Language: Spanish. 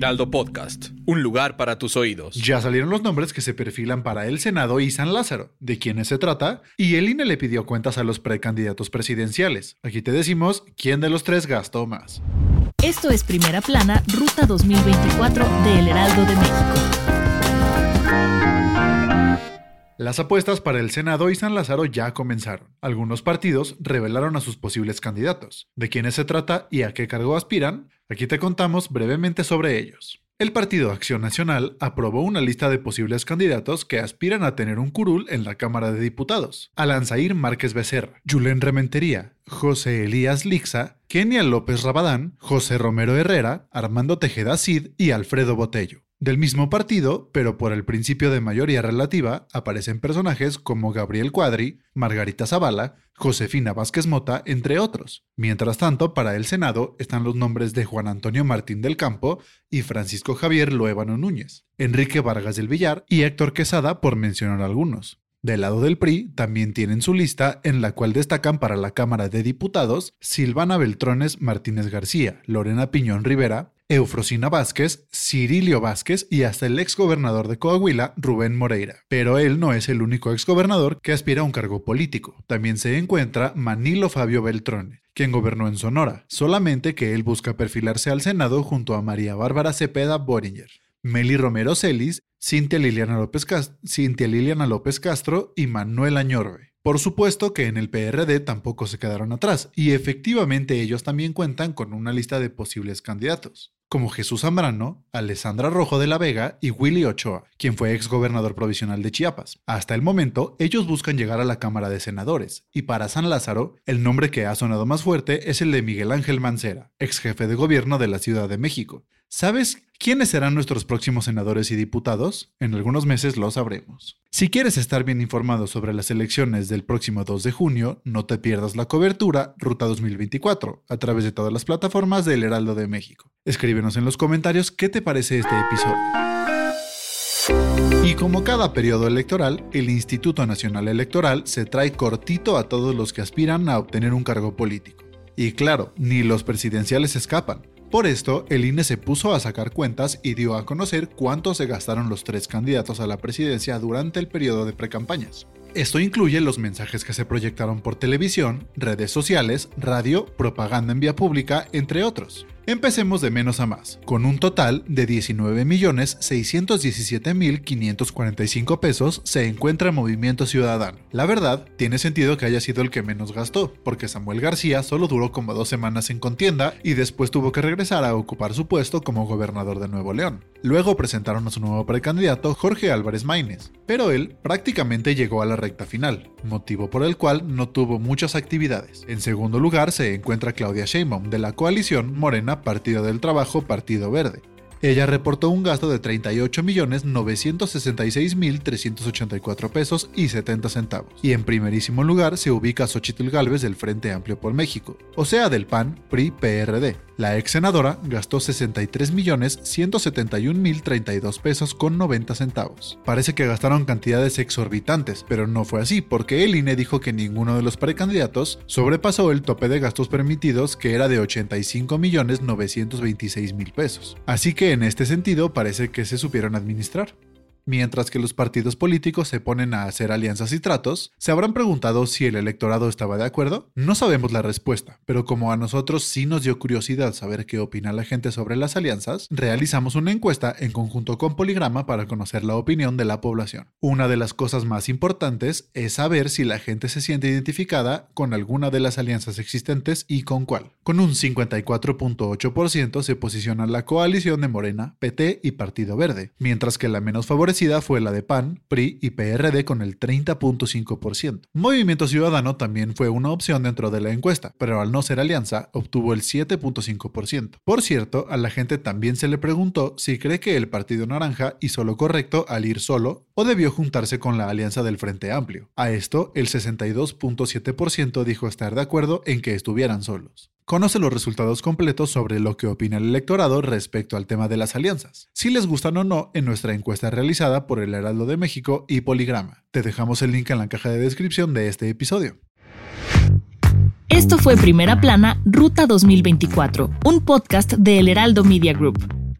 Heraldo Podcast, un lugar para tus oídos. Ya salieron los nombres que se perfilan para el Senado y San Lázaro, de quienes se trata, y el INE le pidió cuentas a los precandidatos presidenciales. Aquí te decimos quién de los tres gastó más. Esto es Primera Plana, Ruta 2024 de El Heraldo de México. Las apuestas para el Senado y San Lázaro ya comenzaron. Algunos partidos revelaron a sus posibles candidatos. ¿De quiénes se trata y a qué cargo aspiran? Aquí te contamos brevemente sobre ellos. El Partido Acción Nacional aprobó una lista de posibles candidatos que aspiran a tener un curul en la Cámara de Diputados. Alanzair Márquez Becerra, Julen Rementería, José Elías Lixa, Kenia López Rabadán, José Romero Herrera, Armando Tejeda Cid y Alfredo Botello. Del mismo partido, pero por el principio de mayoría relativa, aparecen personajes como Gabriel Cuadri, Margarita Zavala, Josefina Vázquez Mota, entre otros. Mientras tanto, para el Senado están los nombres de Juan Antonio Martín del Campo y Francisco Javier Loébano Núñez, Enrique Vargas del Villar y Héctor Quesada, por mencionar algunos. Del lado del PRI también tienen su lista en la cual destacan para la Cámara de Diputados Silvana Beltrones Martínez García, Lorena Piñón Rivera, Eufrosina Vázquez, Cirilio Vázquez y hasta el exgobernador de Coahuila, Rubén Moreira. Pero él no es el único exgobernador que aspira a un cargo político. También se encuentra Manilo Fabio Beltrone, quien gobernó en Sonora, solamente que él busca perfilarse al Senado junto a María Bárbara Cepeda Boringer. Meli Romero Celis, Cintia Liliana López, Cintia Liliana López Castro y Manuel Añorbe. Por supuesto que en el PRD tampoco se quedaron atrás, y efectivamente ellos también cuentan con una lista de posibles candidatos, como Jesús Zambrano, Alessandra Rojo de la Vega y Willy Ochoa, quien fue exgobernador provisional de Chiapas. Hasta el momento, ellos buscan llegar a la Cámara de Senadores, y para San Lázaro, el nombre que ha sonado más fuerte es el de Miguel Ángel Mancera, ex jefe de gobierno de la Ciudad de México. ¿Sabes quiénes serán nuestros próximos senadores y diputados? En algunos meses lo sabremos. Si quieres estar bien informado sobre las elecciones del próximo 2 de junio, no te pierdas la cobertura Ruta 2024 a través de todas las plataformas del Heraldo de México. Escríbenos en los comentarios qué te parece este episodio. Y como cada periodo electoral, el Instituto Nacional Electoral se trae cortito a todos los que aspiran a obtener un cargo político. Y claro, ni los presidenciales escapan. Por esto, el INE se puso a sacar cuentas y dio a conocer cuánto se gastaron los tres candidatos a la presidencia durante el periodo de precampañas. Esto incluye los mensajes que se proyectaron por televisión, redes sociales, radio, propaganda en vía pública, entre otros. Empecemos de menos a más, con un total de 19.617.545 pesos se encuentra Movimiento Ciudadano. La verdad, tiene sentido que haya sido el que menos gastó, porque Samuel García solo duró como dos semanas en contienda y después tuvo que regresar a ocupar su puesto como gobernador de Nuevo León. Luego presentaron a su nuevo precandidato Jorge Álvarez Maínez, pero él prácticamente llegó a la recta final, motivo por el cual no tuvo muchas actividades. En segundo lugar se encuentra Claudia Sheinbaum de la coalición Morena Partido del Trabajo, Partido Verde. Ella reportó un gasto de 38.966.384 pesos y 70 centavos. Y en primerísimo lugar se ubica Xochitl Galvez del Frente Amplio por México, o sea del PAN, PRI, PRD. La ex senadora gastó 63.171.032 pesos con 90 centavos. Parece que gastaron cantidades exorbitantes, pero no fue así, porque el INE dijo que ninguno de los precandidatos sobrepasó el tope de gastos permitidos que era de 85.926.000 pesos. Así que en este sentido parece que se supieron administrar. Mientras que los partidos políticos se ponen a hacer alianzas y tratos, ¿se habrán preguntado si el electorado estaba de acuerdo? No sabemos la respuesta, pero como a nosotros sí nos dio curiosidad saber qué opina la gente sobre las alianzas, realizamos una encuesta en conjunto con Poligrama para conocer la opinión de la población. Una de las cosas más importantes es saber si la gente se siente identificada con alguna de las alianzas existentes y con cuál. Con un 54.8% se posiciona la coalición de Morena, PT y Partido Verde, mientras que la menos favorecida fue la de PAN, PRI y PRD con el 30.5%. Movimiento Ciudadano también fue una opción dentro de la encuesta, pero al no ser alianza obtuvo el 7.5%. Por cierto, a la gente también se le preguntó si cree que el Partido Naranja hizo lo correcto al ir solo o debió juntarse con la alianza del Frente Amplio. A esto, el 62.7% dijo estar de acuerdo en que estuvieran solos. Conoce los resultados completos sobre lo que opina el electorado respecto al tema de las alianzas, si les gustan o no en nuestra encuesta realizada por el Heraldo de México y Poligrama. Te dejamos el link en la caja de descripción de este episodio. Esto fue Primera Plana, Ruta 2024, un podcast de El Heraldo Media Group.